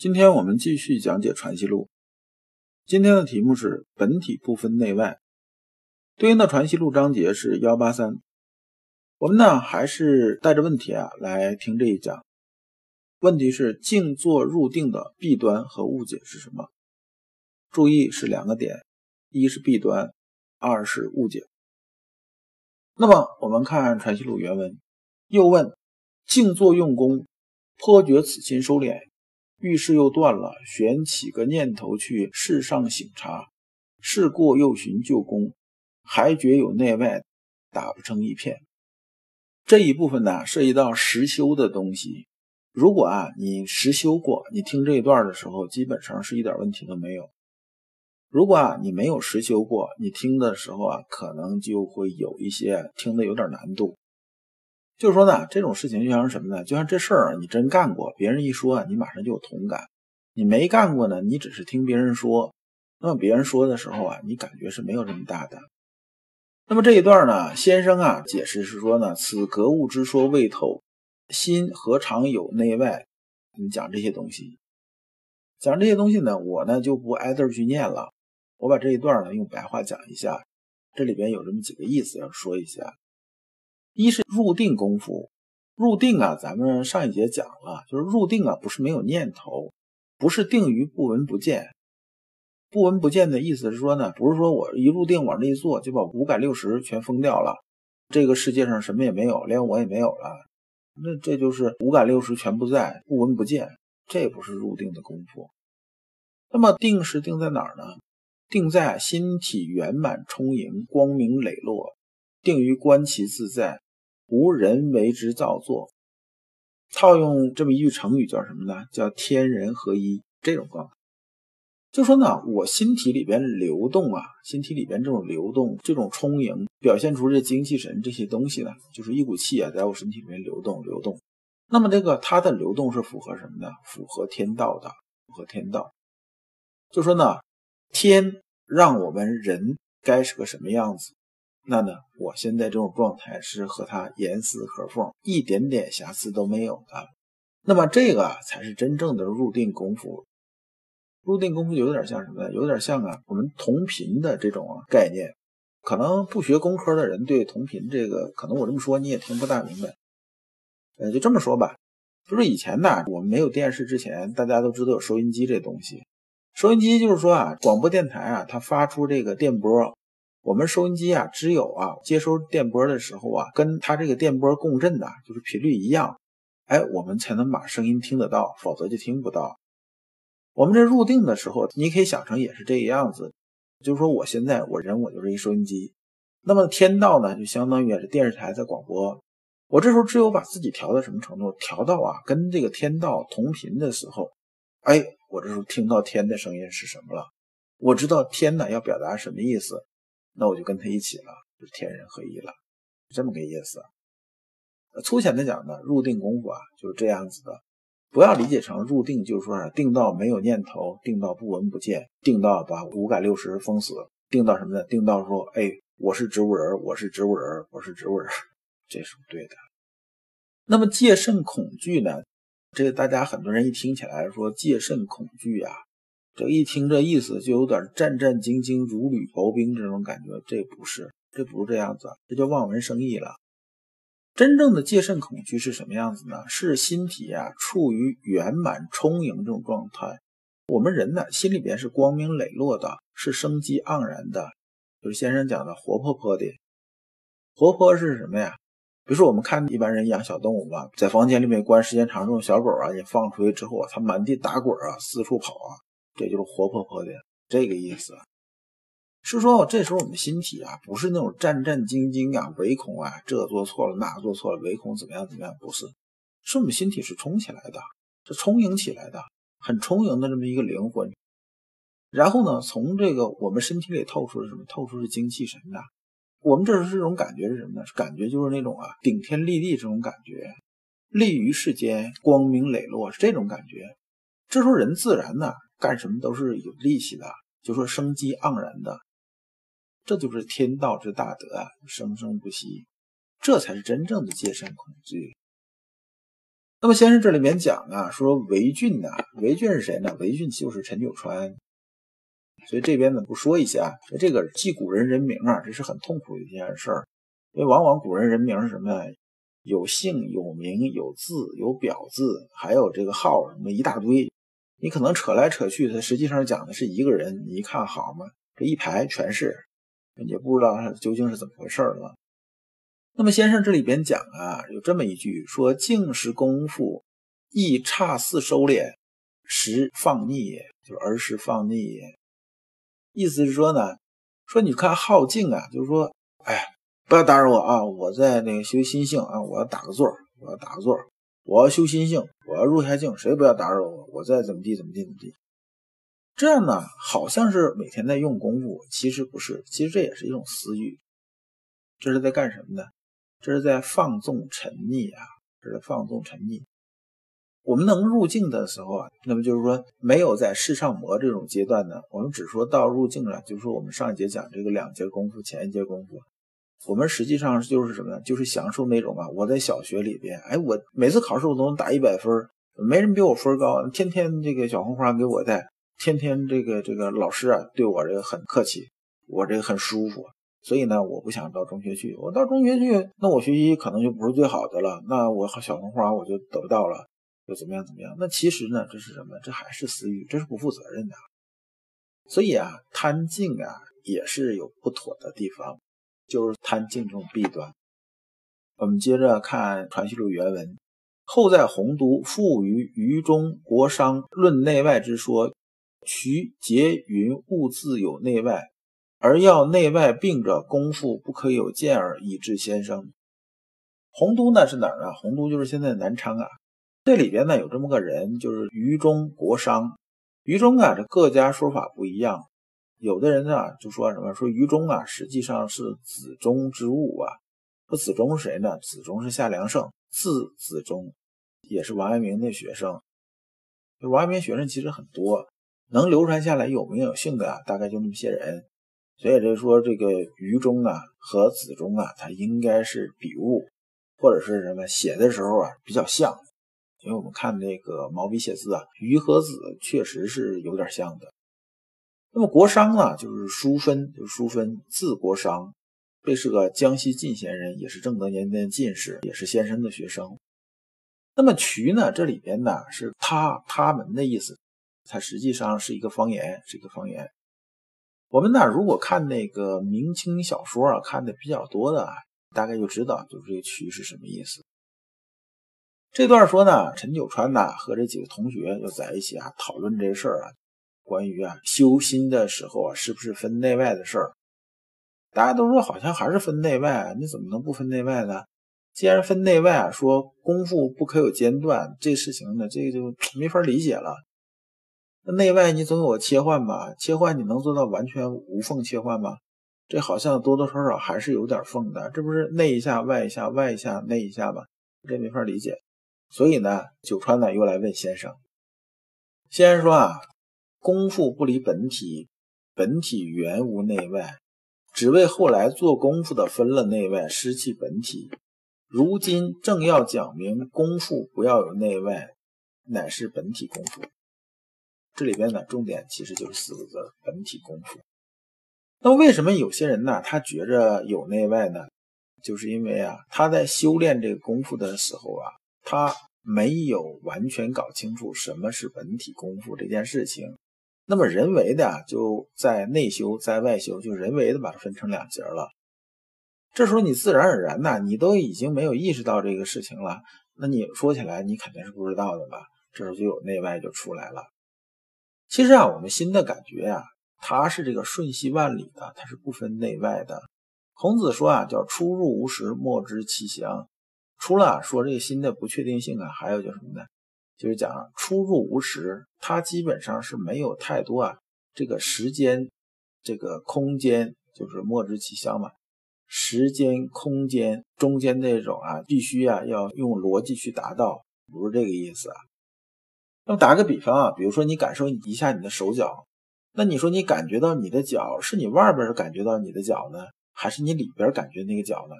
今天我们继续讲解《传习录》。今天的题目是“本体不分内外”，对应的《传习录》章节是幺八三。我们呢还是带着问题啊来听这一讲。问题是静坐入定的弊端和误解是什么？注意是两个点，一是弊端，二是误解。那么我们看《传习录》原文，又问：静坐用功，颇觉此心收敛，遇事又断了，旋起个念头去世上醒察，事过又寻旧功，还觉有内外打不成一片。这一部分呢，涉及到实修的东西。如果啊你实修过，你听这一段的时候，基本上是一点问题都没有。如果啊你没有实修过，你听的时候啊，可能就会有一些听的有点难度。就是说呢，这种事情就像是什么呢？就像这事儿你真干过，别人一说啊，你马上就有同感；你没干过呢，你只是听别人说，那么别人说的时候啊，你感觉是没有这么大的。那么这一段呢，先生啊解释是说呢，此格物之说未透，心何尝有内外？你讲这些东西，讲这些东西呢，我呢就不挨字去念了。我把这一段呢用白话讲一下，这里边有这么几个意思要说一下。一是入定功夫，入定啊，咱们上一节讲了，就是入定啊，不是没有念头，不是定于不闻不见。不闻不见的意思是说呢，不是说我一入定往这一坐，就把五感六识全封掉了，这个世界上什么也没有，连我也没有了，那这就是五感六识全不在，不闻不见，这不是入定的功夫。那么定是定在哪儿呢？定在心体圆满充盈、光明磊落，定于观其自在，无人为之造作。套用这么一句成语叫什么呢？叫天人合一。这种状态，就说呢，我心体里边流动啊，心体里边这种流动、这种充盈，表现出这精气神这些东西呢，就是一股气啊，在我身体里面流动、流动。那么这个它的流动是符合什么呢？符合天道的，符合天道。就说呢。天让我们人该是个什么样子？那呢？我现在这种状态是和他严丝合缝，一点点瑕疵都没有的。那么这个才是真正的入定功夫。入定功夫有点像什么呢？有点像啊，我们同频的这种概念。可能不学工科的人对同频这个，可能我这么说你也听不大明白。呃，就这么说吧，就是以前呢，我们没有电视之前，大家都知道有收音机这东西。收音机就是说啊，广播电台啊，它发出这个电波，我们收音机啊，只有啊接收电波的时候啊，跟它这个电波共振的，就是频率一样，哎，我们才能把声音听得到，否则就听不到。我们这入定的时候，你可以想成也是这个样子，就是说我现在我人我就是一收音机，那么天道呢，就相当于也是电视台在广播，我这时候只有把自己调到什么程度，调到啊跟这个天道同频的时候，哎。我这时候听到天的声音是什么了？我知道天呢要表达什么意思，那我就跟他一起了，就是天人合一了，这么个意思。粗浅的讲呢，入定功夫啊就是这样子的，不要理解成入定就是说定到没有念头，定到不闻不见，定到把五感六识封死，定到什么呢？定到说，哎，我是植物人，我是植物人，我是植物人，这是不对的。那么戒慎恐惧呢？这个大家很多人一听起来说戒慎恐惧啊，这一听这意思就有点战战兢兢如履薄冰这种感觉。这不是，这不是这样子，这叫望文生义了。真正的戒慎恐惧是什么样子呢？是心体啊处于圆满充盈这种状态。我们人呢心里边是光明磊落的，是生机盎然的，就是先生讲的活泼泼的。活泼是什么呀？比如说，我们看一般人养小动物吧，在房间里面关时间长，这种小狗啊，你放出去之后啊，它满地打滚啊，四处跑啊，也就是活泼泼的这个意思。是说，这时候我们心体啊，不是那种战战兢兢啊，唯恐啊，这做错了，那做错了，唯恐怎么样怎么样，不是，是我们心体是充起来的，是充盈起来的，很充盈的这么一个灵魂。然后呢，从这个我们身体里透出是什么？透出是精气神的。我们这是这种感觉是什么呢？感觉就是那种啊，顶天立地这种感觉，立于世间，光明磊落是这种感觉。这时候人自然呢，干什么都是有力气的，就说生机盎然的。这就是天道之大德啊，生生不息，这才是真正的戒慎恐惧。那么先生这里面讲啊，说韦俊呐，韦俊是谁呢？韦俊就是陈九川。所以这边呢不说一下，这个记古人人名啊，这是很痛苦的一件事儿，因为往往古人人名是什么？有姓、有名、有字、有表字，还有这个号什么一大堆，你可能扯来扯去，它实际上讲的是一个人。你一看好吗？这一排全是，也不知道他究竟是怎么回事了。那么先生这里边讲啊，有这么一句说：“静时功夫，亦差似收敛，时放逆，就是儿时放逆。”意思是说呢，说你看好静啊，就是说，哎，不要打扰我啊，我在那个修心性啊，我要打个坐，我要打个坐，我要修心性，我要入下境，谁不要打扰我，我再怎么地怎么地怎么地。这样呢，好像是每天在用功夫，其实不是，其实这也是一种私欲，这是在干什么呢？这是在放纵沉溺啊，这是放纵沉溺。我们能入境的时候啊，那么就是说没有在世上魔这种阶段呢，我们只说到入境了，就是说我们上一节讲这个两节功夫，前一节功夫，我们实际上就是什么呢？就是享受那种啊，我在小学里边，哎，我每次考试我都能打一百分，没人比我分高，天天这个小红花给我带，天天这个这个老师啊对我这个很客气，我这个很舒服，所以呢，我不想到中学去，我到中学去，那我学习可能就不是最好的了，那我小红花我就得不到了。又怎么样？怎么样？那其实呢？这是什么？这还是私欲，这是不负责任的。所以啊，贪静啊，也是有不妥的地方，就是贪静这种弊端。我们接着看《传习录》原文：后在洪都复于余中国商论内外之说，渠结云物自有内外，而要内外并者，功夫不可有见耳，以致先生。洪都呢是哪儿啊？洪都就是现在南昌啊。这里边呢有这么个人，就是余中国商。余中啊，这各家说法不一样。有的人呢就说什么说余中啊，实际上是子中之物啊。说子中是谁呢？子中是夏良胜，字子中，也是王阳明的学生。王阳明学生其实很多，能流传下来有名有姓的啊，大概就那么些人。所以就说这个余中啊和子中啊，它应该是笔误，或者是什么写的时候啊比较像。因为我们看那个毛笔写字啊，余和子确实是有点像的。那么国殇呢，就是淑芬，就是淑芬，字国殇，这是个江西进贤人，也是正德年间进士，也是先生的学生。那么渠呢，这里边呢是他他们的意思，它实际上是一个方言，是一个方言。我们呢，如果看那个明清小说啊，看的比较多的，大概就知道，就是这个渠是什么意思。这段说呢，陈九川呢和这几个同学就在一起啊讨论这事儿啊，关于啊修心的时候啊是不是分内外的事儿？大家都说好像还是分内外，你怎么能不分内外呢？既然分内外啊，说功夫不可有间断，这事情呢这个就没法理解了。那内外你总有个切换吧？切换你能做到完全无缝切换吗？这好像多多少少还是有点缝的，这不是内一下外一下外一下内一下吗？这没法理解。所以呢，九川呢又来问先生。先生说啊，功夫不离本体，本体原无内外，只为后来做功夫的分了内外，失去本体。如今正要讲明功夫不要有内外，乃是本体功夫。这里边呢，重点其实就是四个字：本体功夫。那为什么有些人呢，他觉着有内外呢？就是因为啊，他在修炼这个功夫的时候啊。他没有完全搞清楚什么是本体功夫这件事情，那么人为的就在内修，在外修，就人为的把它分成两节了。这时候你自然而然呐，你都已经没有意识到这个事情了，那你说起来你肯定是不知道的吧？这时候就有内外就出来了。其实啊，我们心的感觉呀，它是这个瞬息万里的，它是不分内外的。孔子说啊，叫出入无时，莫知其详。除了说这个心的不确定性啊，还有叫什么呢？就是讲出入无时，它基本上是没有太多啊这个时间、这个空间，就是莫知其乡嘛。时间、空间中间那种啊，必须啊要用逻辑去达到，不是这个意思啊。那么打个比方啊，比如说你感受一下你的手脚，那你说你感觉到你的脚，是你外边感觉到你的脚呢，还是你里边感觉那个脚呢？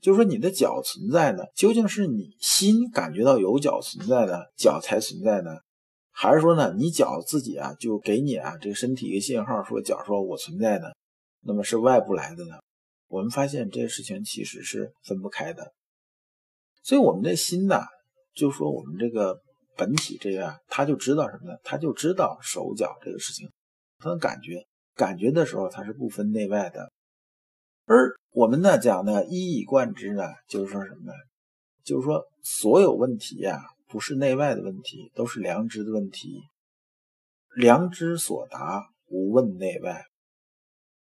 就说你的脚存在呢，究竟是你心感觉到有脚存在的，脚才存在呢，还是说呢你脚自己啊就给你啊这个身体一个信号，说脚说我存在呢？那么是外部来的呢？我们发现这些事情其实是分不开的，所以我们的心呢，就说我们这个本体这样，他就知道什么呢？他就知道手脚这个事情，他能感觉，感觉的时候他是不分内外的。而我们呢讲呢一以贯之呢，就是说什么呢？就是说所有问题呀，不是内外的问题，都是良知的问题。良知所达，无问内外。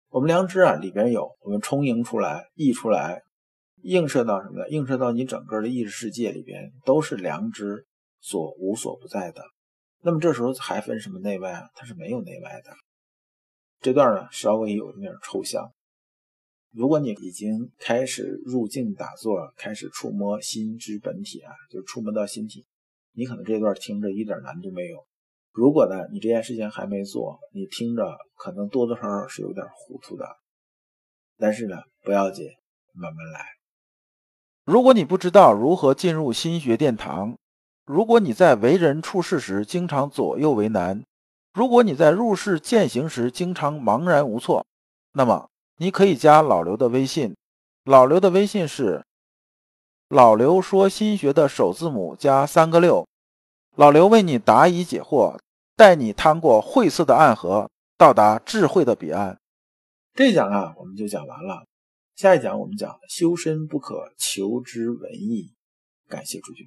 我们良知啊，里边有我们充盈出来、溢出来、映射到什么呢？映射到你整个的意识世界里边，都是良知所无所不在的。那么这时候还分什么内外啊？它是没有内外的。这段呢稍微有点抽象。如果你已经开始入静打坐，开始触摸心之本体啊，就触摸到心体，你可能这段听着一点难度没有。如果呢，你这件事情还没做，你听着可能多多少少是有点糊涂的，但是呢，不要紧，慢慢来。如果你不知道如何进入心学殿堂，如果你在为人处事时经常左右为难，如果你在入世践行时经常茫然无措，那么你可以加老刘的微信，老刘的微信是老刘说心学的首字母加三个六，老刘为你答疑解惑。带你趟过晦涩的暗河，到达智慧的彼岸。这讲啊，我们就讲完了。下一讲我们讲修身不可求之文艺。感谢诸君。